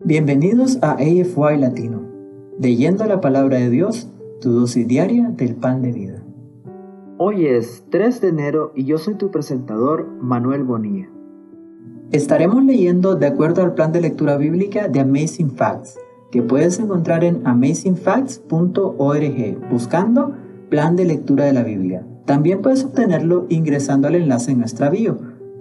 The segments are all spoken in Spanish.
Bienvenidos a AFY Latino, leyendo la palabra de Dios, tu dosis diaria del pan de vida. Hoy es 3 de enero y yo soy tu presentador, Manuel Bonilla. Estaremos leyendo de acuerdo al plan de lectura bíblica de Amazing Facts, que puedes encontrar en amazingfacts.org buscando plan de lectura de la Biblia. También puedes obtenerlo ingresando al enlace en nuestra bio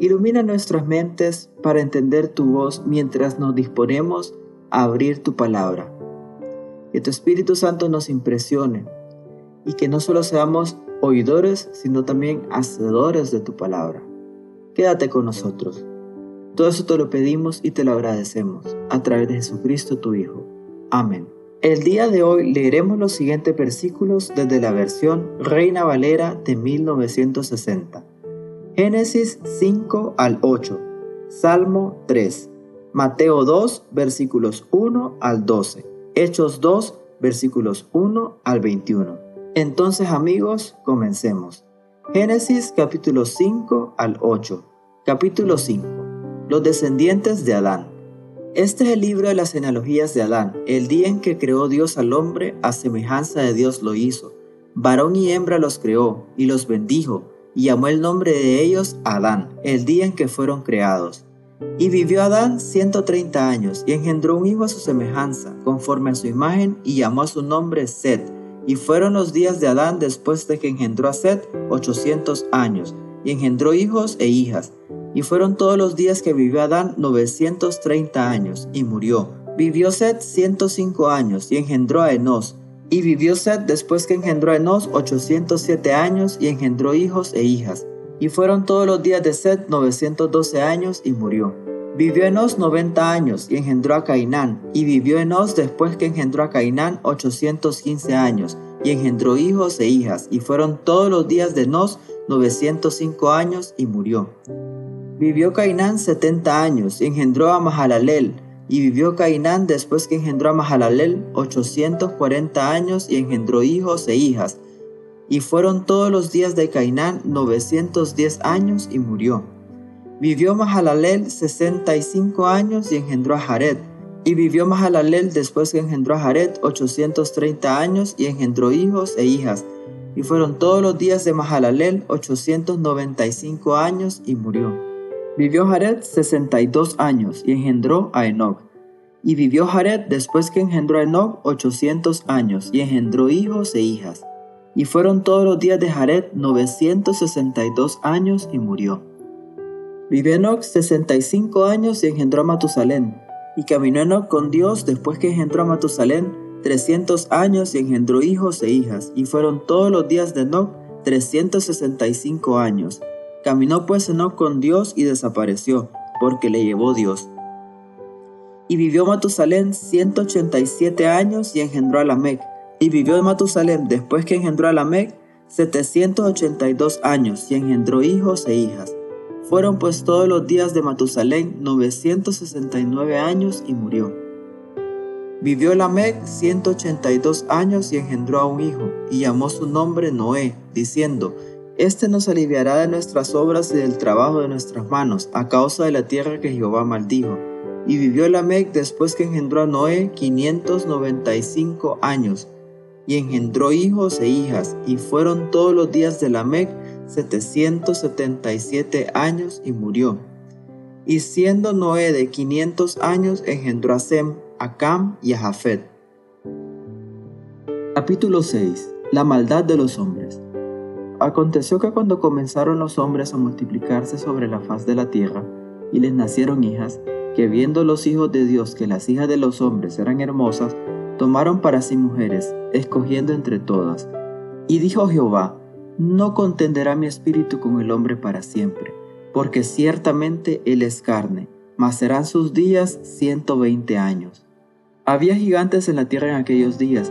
Ilumina nuestras mentes para entender tu voz mientras nos disponemos a abrir tu palabra. Que tu Espíritu Santo nos impresione y que no solo seamos oidores, sino también hacedores de tu palabra. Quédate con nosotros. Todo eso te lo pedimos y te lo agradecemos a través de Jesucristo tu Hijo. Amén. El día de hoy leeremos los siguientes versículos desde la versión Reina Valera de 1960. Génesis 5 al 8, Salmo 3, Mateo 2, versículos 1 al 12, Hechos 2, versículos 1 al 21. Entonces amigos, comencemos. Génesis capítulo 5 al 8. Capítulo 5. Los descendientes de Adán. Este es el libro de las genealogías de Adán. El día en que creó Dios al hombre, a semejanza de Dios lo hizo. Varón y hembra los creó, y los bendijo y llamó el nombre de ellos Adán, el día en que fueron creados. Y vivió Adán ciento treinta años, y engendró un hijo a su semejanza, conforme a su imagen, y llamó a su nombre Set. Y fueron los días de Adán después de que engendró a Set ochocientos años, y engendró hijos e hijas. Y fueron todos los días que vivió Adán novecientos treinta años, y murió. Vivió Set ciento cinco años, y engendró a Enos. Y vivió Seth después que engendró a Enos 807 años y engendró hijos e hijas. Y fueron todos los días de Seth 912 años y murió. Vivió Enos 90 años y engendró a Cainán. Y vivió Enos después que engendró a Cainán 815 años y engendró hijos e hijas. Y fueron todos los días de Enos 905 años y murió. Vivió Cainán 70 años y engendró a Mahalalel. Y vivió Cainán después que engendró a Mahalalel 840 años y engendró hijos e hijas. Y fueron todos los días de Cainán 910 años y murió. Vivió Mahalalel 65 años y engendró a Jared. Y vivió Mahalalel después que engendró a Jared 830 años y engendró hijos e hijas. Y fueron todos los días de Mahalalel 895 años y murió. Vivió Jared 62 años y engendró a Enoch. Y vivió Jared después que engendró a Enoch 800 años y engendró hijos e hijas. Y fueron todos los días de Jared 962 años y murió. Vivió Enoch 65 años y engendró a Matusalén. Y caminó Enoch con Dios después que engendró a Matusalén 300 años y engendró hijos e hijas. Y fueron todos los días de Enoch 365 años Caminó pues Enoch con Dios y desapareció, porque le llevó Dios. Y vivió Matusalén 187 años y engendró a Lamec. Y vivió Matusalén después que engendró a Lamec 782 años y engendró hijos e hijas. Fueron pues todos los días de Matusalén 969 años y murió. Vivió Lamec 182 años y engendró a un hijo, y llamó su nombre Noé, diciendo, este nos aliviará de nuestras obras y del trabajo de nuestras manos, a causa de la tierra que Jehová maldijo. Y vivió Lamec después que engendró a Noé 595 años, y engendró hijos e hijas, y fueron todos los días de Lamec 777 años, y murió. Y siendo Noé de 500 años, engendró a Sem, a Cam y a Jafet. Capítulo 6. La maldad de los hombres. Aconteció que cuando comenzaron los hombres a multiplicarse sobre la faz de la tierra, y les nacieron hijas, que viendo los hijos de Dios que las hijas de los hombres eran hermosas, tomaron para sí mujeres, escogiendo entre todas. Y dijo Jehová, no contenderá mi espíritu con el hombre para siempre, porque ciertamente él es carne, mas serán sus días ciento veinte años. Había gigantes en la tierra en aquellos días,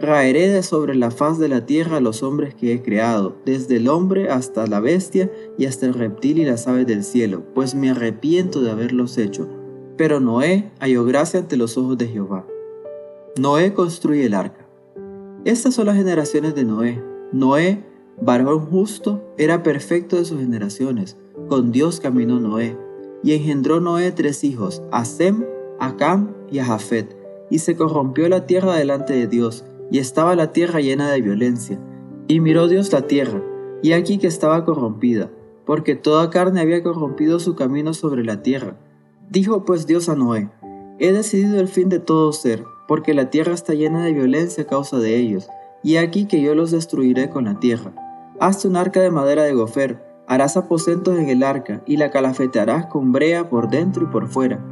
Raeré de sobre la faz de la tierra a los hombres que he creado, desde el hombre hasta la bestia y hasta el reptil y las aves del cielo, pues me arrepiento de haberlos hecho. Pero Noé halló gracia ante los ojos de Jehová. Noé construye el arca. Estas son las generaciones de Noé. Noé, varón justo, era perfecto de sus generaciones. Con Dios caminó Noé. Y engendró Noé tres hijos, a Sem, a Cam y a Jafet. Y se corrompió la tierra delante de Dios y estaba la tierra llena de violencia. Y miró Dios la tierra, y aquí que estaba corrompida, porque toda carne había corrompido su camino sobre la tierra. Dijo pues Dios a Noé, He decidido el fin de todo ser, porque la tierra está llena de violencia a causa de ellos, y aquí que yo los destruiré con la tierra. Hazte un arca de madera de gofer, harás aposentos en el arca, y la calafetearás con brea por dentro y por fuera,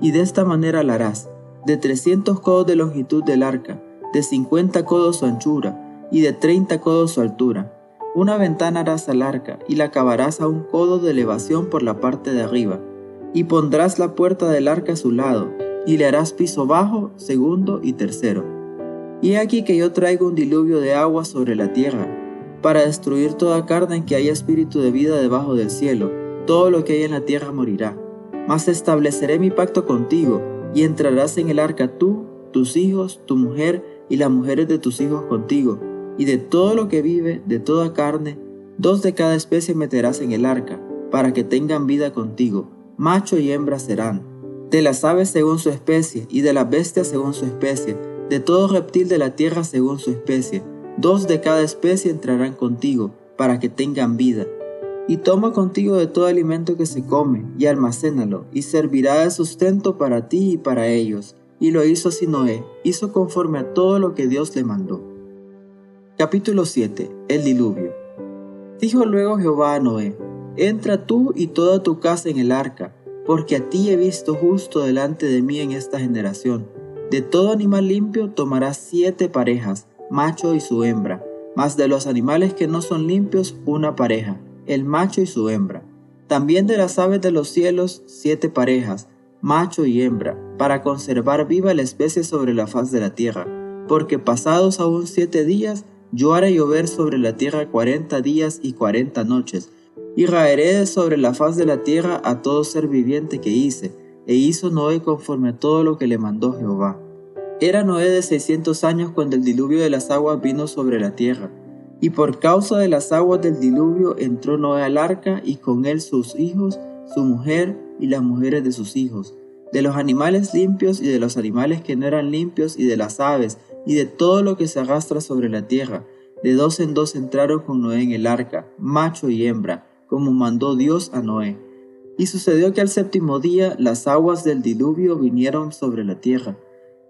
y de esta manera la harás, de trescientos codos de longitud del arca, de 50 codos su anchura y de 30 codos su altura. Una ventana harás al arca y la acabarás a un codo de elevación por la parte de arriba. Y pondrás la puerta del arca a su lado y le harás piso bajo, segundo y tercero. Y aquí que yo traigo un diluvio de agua sobre la tierra, para destruir toda carne en que haya espíritu de vida debajo del cielo. Todo lo que hay en la tierra morirá. Mas estableceré mi pacto contigo, y entrarás en el arca tú, tus hijos, tu mujer y las mujeres de tus hijos contigo, y de todo lo que vive, de toda carne, dos de cada especie meterás en el arca, para que tengan vida contigo, macho y hembra serán, de las aves según su especie, y de las bestias según su especie, de todo reptil de la tierra según su especie, dos de cada especie entrarán contigo, para que tengan vida. Y toma contigo de todo alimento que se come, y almacénalo, y servirá de sustento para ti y para ellos y lo hizo así Noé, hizo conforme a todo lo que Dios le mandó. Capítulo 7. El diluvio. Dijo luego Jehová a Noé, Entra tú y toda tu casa en el arca, porque a ti he visto justo delante de mí en esta generación. De todo animal limpio tomarás siete parejas, macho y su hembra, mas de los animales que no son limpios una pareja, el macho y su hembra. También de las aves de los cielos siete parejas, macho y hembra, para conservar viva la especie sobre la faz de la tierra, porque pasados aún siete días, yo haré llover sobre la tierra cuarenta días y cuarenta noches, y raeré sobre la faz de la tierra a todo ser viviente que hice, e hizo Noé conforme a todo lo que le mandó Jehová. Era Noé de seiscientos años cuando el diluvio de las aguas vino sobre la tierra, y por causa de las aguas del diluvio entró Noé al arca y con él sus hijos, su mujer y las mujeres de sus hijos, de los animales limpios y de los animales que no eran limpios y de las aves y de todo lo que se arrastra sobre la tierra. De dos en dos entraron con Noé en el arca, macho y hembra, como mandó Dios a Noé. Y sucedió que al séptimo día las aguas del diluvio vinieron sobre la tierra.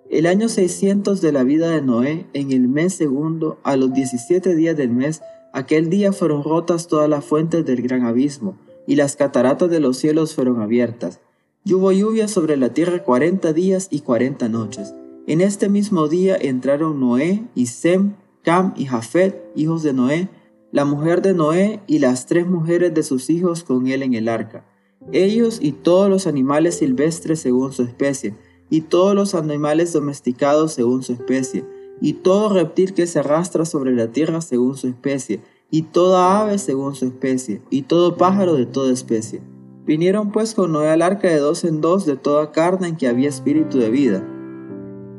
El año 600 de la vida de Noé, en el mes segundo, a los 17 días del mes, aquel día fueron rotas todas las fuentes del gran abismo, y las cataratas de los cielos fueron abiertas. Y hubo lluvia sobre la tierra cuarenta días y cuarenta noches. En este mismo día entraron Noé y Sem, Cam y Jafet, hijos de Noé, la mujer de Noé y las tres mujeres de sus hijos con él en el arca. Ellos y todos los animales silvestres según su especie, y todos los animales domesticados según su especie, y todo reptil que se arrastra sobre la tierra según su especie, y toda ave según su especie, y todo pájaro de toda especie. Vinieron pues con Noé al arca de dos en dos de toda carne en que había espíritu de vida.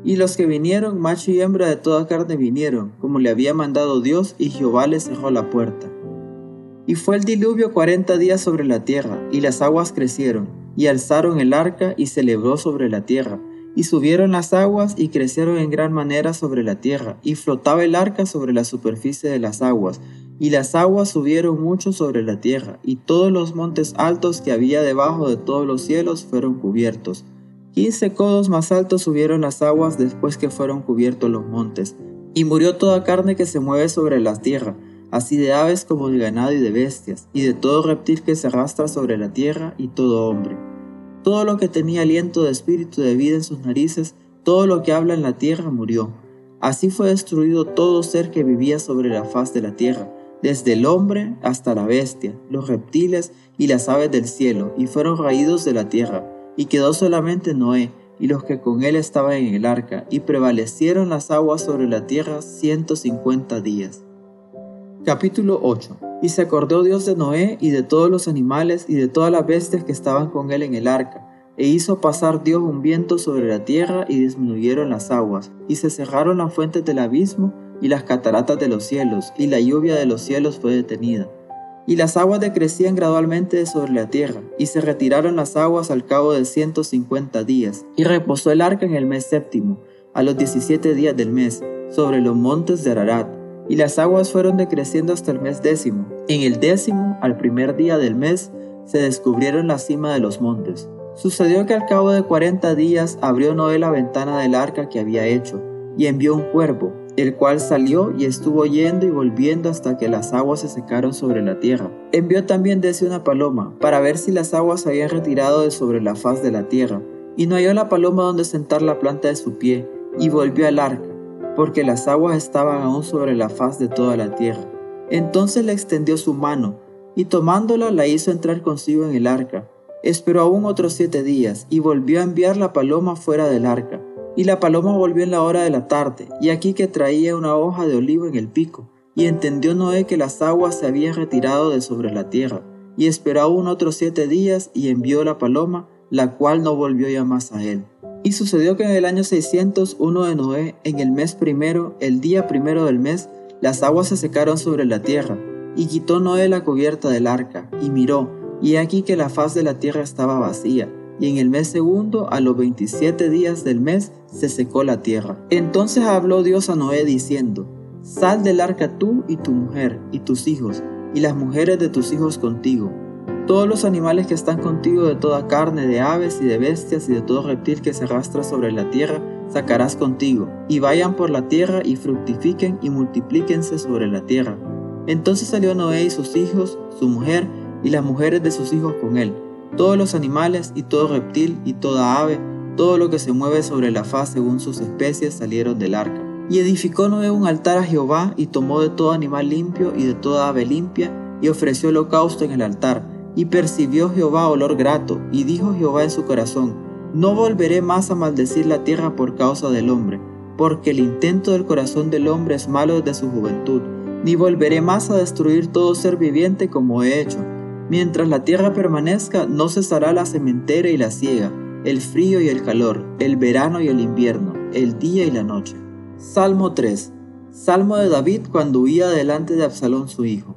Y los que vinieron, macho y hembra de toda carne vinieron, como le había mandado Dios, y Jehová les cerró la puerta. Y fue el diluvio cuarenta días sobre la tierra, y las aguas crecieron, y alzaron el arca, y se celebró sobre la tierra, y subieron las aguas, y crecieron en gran manera sobre la tierra, y flotaba el arca sobre la superficie de las aguas, y las aguas subieron mucho sobre la tierra, y todos los montes altos que había debajo de todos los cielos fueron cubiertos. Quince codos más altos subieron las aguas después que fueron cubiertos los montes. Y murió toda carne que se mueve sobre la tierra, así de aves como de ganado y de bestias, y de todo reptil que se arrastra sobre la tierra y todo hombre. Todo lo que tenía aliento de espíritu de vida en sus narices, todo lo que habla en la tierra murió. Así fue destruido todo ser que vivía sobre la faz de la tierra, desde el hombre hasta la bestia, los reptiles y las aves del cielo, y fueron raídos de la tierra, y quedó solamente Noé, y los que con él estaban en el arca, y prevalecieron las aguas sobre la tierra ciento cincuenta días. Capítulo 8 Y se acordó Dios de Noé y de todos los animales y de todas las bestias que estaban con él en el arca, e hizo pasar Dios un viento sobre la tierra y disminuyeron las aguas, y se cerraron las fuentes del abismo y las cataratas de los cielos, y la lluvia de los cielos fue detenida. Y las aguas decrecían gradualmente sobre la tierra, y se retiraron las aguas al cabo de ciento cincuenta días, y reposó el arca en el mes séptimo, a los diecisiete días del mes, sobre los montes de Ararat, y las aguas fueron decreciendo hasta el mes décimo. En el décimo, al primer día del mes, se descubrieron la cima de los montes. Sucedió que al cabo de cuarenta días abrió Noé la ventana del arca que había hecho, y envió un cuervo, el cual salió y estuvo yendo y volviendo hasta que las aguas se secaron sobre la tierra. Envió también desde una paloma, para ver si las aguas se habían retirado de sobre la faz de la tierra, y no halló la paloma donde sentar la planta de su pie, y volvió al arca, porque las aguas estaban aún sobre la faz de toda la tierra. Entonces le extendió su mano, y tomándola la hizo entrar consigo en el arca. Esperó aún otros siete días, y volvió a enviar la paloma fuera del arca. Y la paloma volvió en la hora de la tarde, y aquí que traía una hoja de olivo en el pico. Y entendió Noé que las aguas se habían retirado de sobre la tierra. Y esperó aún otros siete días, y envió la paloma, la cual no volvió ya más a él. Y sucedió que en el año 601 de Noé, en el mes primero, el día primero del mes, las aguas se secaron sobre la tierra. Y quitó Noé la cubierta del arca, y miró, y aquí que la faz de la tierra estaba vacía, y en el mes segundo, a los veintisiete días del mes, se secó la tierra. Entonces habló Dios a Noé diciendo, Sal del arca tú y tu mujer, y tus hijos, y las mujeres de tus hijos contigo. Todos los animales que están contigo de toda carne, de aves y de bestias y de todo reptil que se arrastra sobre la tierra, sacarás contigo, y vayan por la tierra y fructifiquen y multiplíquense sobre la tierra. Entonces salió Noé y sus hijos, su mujer, y las mujeres de sus hijos con él todos los animales y todo reptil y toda ave, todo lo que se mueve sobre la faz según sus especies salieron del arca. Y edificó Noé un altar a Jehová y tomó de todo animal limpio y de toda ave limpia y ofreció holocausto en el altar. Y percibió Jehová olor grato y dijo Jehová en su corazón, no volveré más a maldecir la tierra por causa del hombre, porque el intento del corazón del hombre es malo desde su juventud, ni volveré más a destruir todo ser viviente como he hecho Mientras la tierra permanezca, no cesará la sementera y la siega, el frío y el calor, el verano y el invierno, el día y la noche. Salmo 3. Salmo de David cuando huía delante de Absalón su hijo.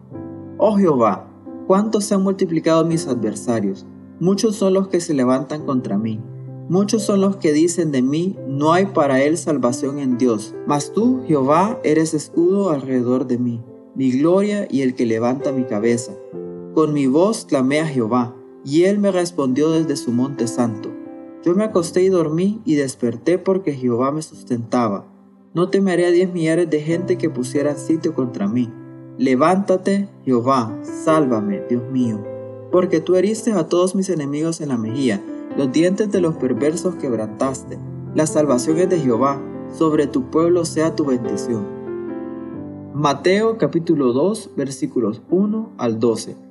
Oh Jehová, cuántos se han multiplicado mis adversarios, muchos son los que se levantan contra mí. Muchos son los que dicen de mí, no hay para él salvación en Dios. Mas tú, Jehová, eres escudo alrededor de mí, mi gloria y el que levanta mi cabeza. Con mi voz clamé a Jehová, y él me respondió desde su monte santo. Yo me acosté y dormí y desperté porque Jehová me sustentaba. No temeré a diez millares de gente que pusieran sitio contra mí. Levántate, Jehová, sálvame, Dios mío, porque tú heriste a todos mis enemigos en la mejilla, los dientes de los perversos quebrantaste. La salvación es de Jehová, sobre tu pueblo sea tu bendición. Mateo capítulo 2 versículos 1 al 12.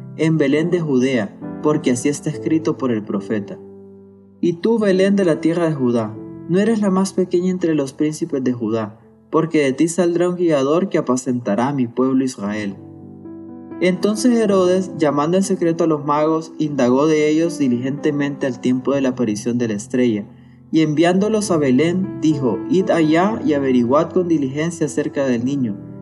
en Belén de Judea, porque así está escrito por el profeta. Y tú, Belén de la tierra de Judá, no eres la más pequeña entre los príncipes de Judá, porque de ti saldrá un guiador que apacentará a mi pueblo Israel. Entonces Herodes, llamando en secreto a los magos, indagó de ellos diligentemente al tiempo de la aparición de la estrella, y enviándolos a Belén, dijo, Id allá y averiguad con diligencia acerca del niño,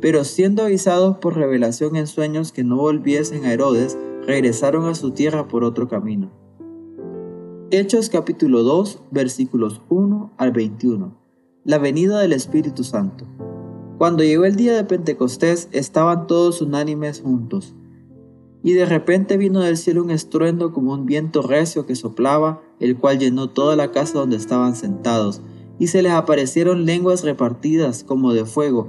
Pero siendo avisados por revelación en sueños que no volviesen a Herodes, regresaron a su tierra por otro camino. Hechos capítulo 2 versículos 1 al 21. La venida del Espíritu Santo. Cuando llegó el día de Pentecostés estaban todos unánimes juntos. Y de repente vino del cielo un estruendo como un viento recio que soplaba, el cual llenó toda la casa donde estaban sentados, y se les aparecieron lenguas repartidas como de fuego,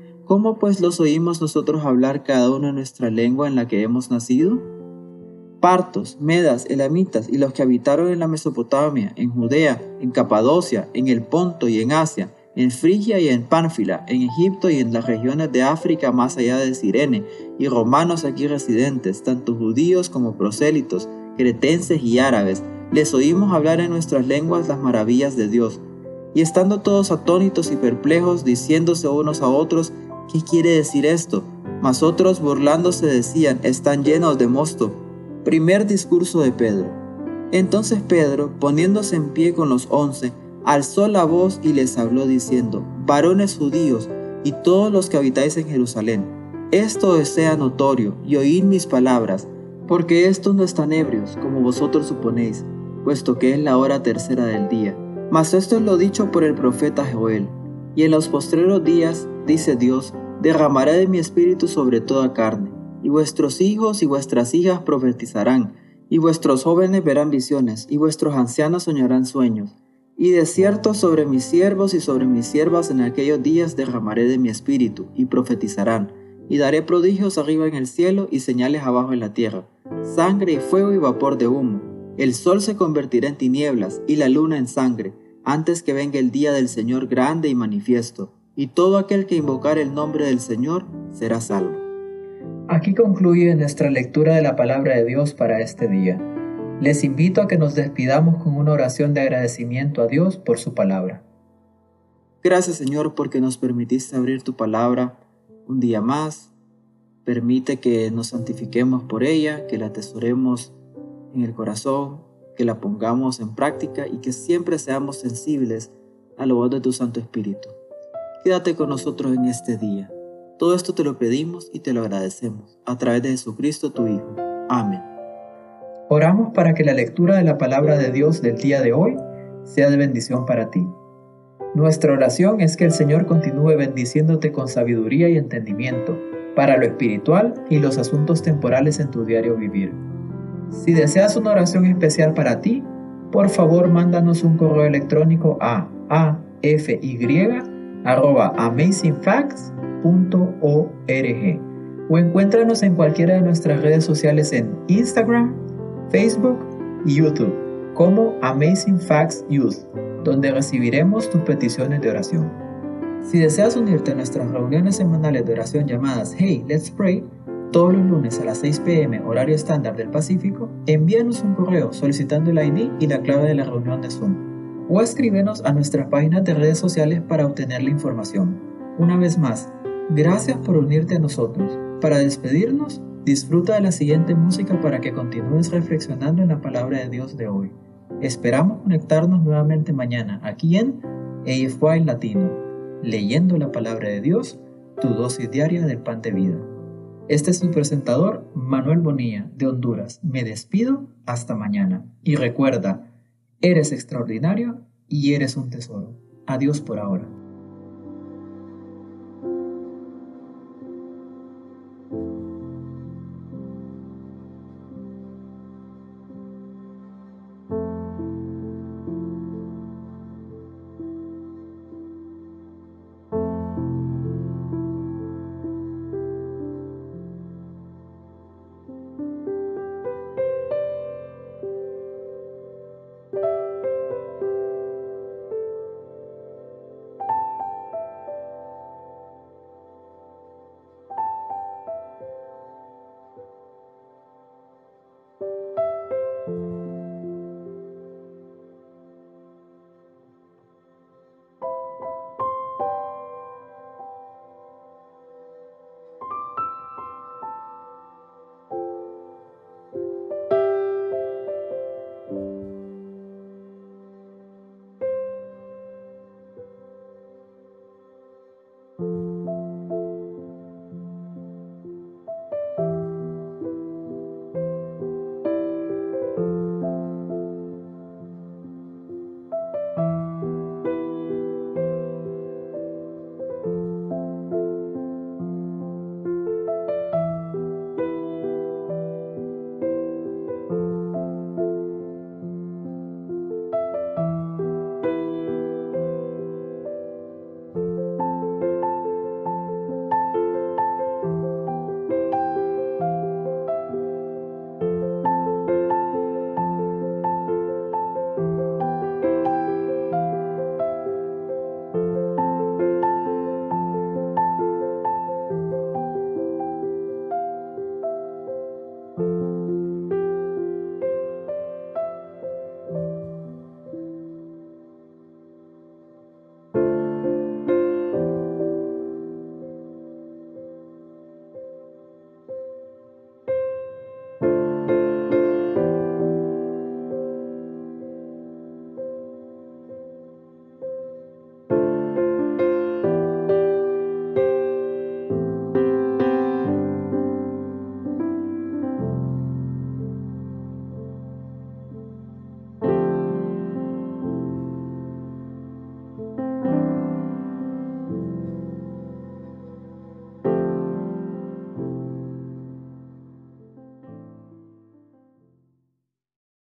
¿Cómo pues los oímos nosotros hablar cada uno en nuestra lengua en la que hemos nacido? Partos, Medas, Elamitas y los que habitaron en la Mesopotamia, en Judea, en Capadocia, en el Ponto y en Asia, en Frigia y en Pánfila, en Egipto y en las regiones de África más allá de Sirene, y romanos aquí residentes, tanto judíos como prosélitos, cretenses y árabes, les oímos hablar en nuestras lenguas las maravillas de Dios y estando todos atónitos y perplejos, diciéndose unos a otros, ¿qué quiere decir esto? Mas otros burlándose decían, están llenos de mosto. Primer discurso de Pedro. Entonces Pedro, poniéndose en pie con los once, alzó la voz y les habló diciendo, varones judíos y todos los que habitáis en Jerusalén, esto os sea notorio y oíd mis palabras, porque estos no están ebrios, como vosotros suponéis, puesto que es la hora tercera del día. Mas esto es lo dicho por el profeta Joel. Y en los postreros días, dice Dios, derramaré de mi espíritu sobre toda carne, y vuestros hijos y vuestras hijas profetizarán, y vuestros jóvenes verán visiones, y vuestros ancianos soñarán sueños. Y de cierto sobre mis siervos y sobre mis siervas en aquellos días derramaré de mi espíritu, y profetizarán, y daré prodigios arriba en el cielo y señales abajo en la tierra, sangre y fuego y vapor de humo. El sol se convertirá en tinieblas y la luna en sangre, antes que venga el día del Señor grande y manifiesto, y todo aquel que invocar el nombre del Señor será salvo. Aquí concluye nuestra lectura de la palabra de Dios para este día. Les invito a que nos despidamos con una oración de agradecimiento a Dios por su palabra. Gracias Señor porque nos permitiste abrir tu palabra un día más. Permite que nos santifiquemos por ella, que la atesoremos en el corazón, que la pongamos en práctica y que siempre seamos sensibles a la voz de tu Santo Espíritu. Quédate con nosotros en este día. Todo esto te lo pedimos y te lo agradecemos a través de Jesucristo tu Hijo. Amén. Oramos para que la lectura de la palabra de Dios del día de hoy sea de bendición para ti. Nuestra oración es que el Señor continúe bendiciéndote con sabiduría y entendimiento para lo espiritual y los asuntos temporales en tu diario vivir. Si deseas una oración especial para ti, por favor mándanos un correo electrónico a afy.amazingfacts.org o encuéntranos en cualquiera de nuestras redes sociales en Instagram, Facebook y YouTube como Amazing Facts Youth, donde recibiremos tus peticiones de oración. Si deseas unirte a nuestras reuniones semanales de oración llamadas Hey, Let's Pray, todos los lunes a las 6 pm horario estándar del Pacífico, envíanos un correo solicitando el ID y la clave de la reunión de Zoom o escríbenos a nuestras páginas de redes sociales para obtener la información. Una vez más, gracias por unirte a nosotros. Para despedirnos, disfruta de la siguiente música para que continúes reflexionando en la palabra de Dios de hoy. Esperamos conectarnos nuevamente mañana aquí en AFY Latino, leyendo la palabra de Dios, tu dosis diaria del pan de vida. Este es su presentador, Manuel Bonilla, de Honduras. Me despido hasta mañana. Y recuerda, eres extraordinario y eres un tesoro. Adiós por ahora.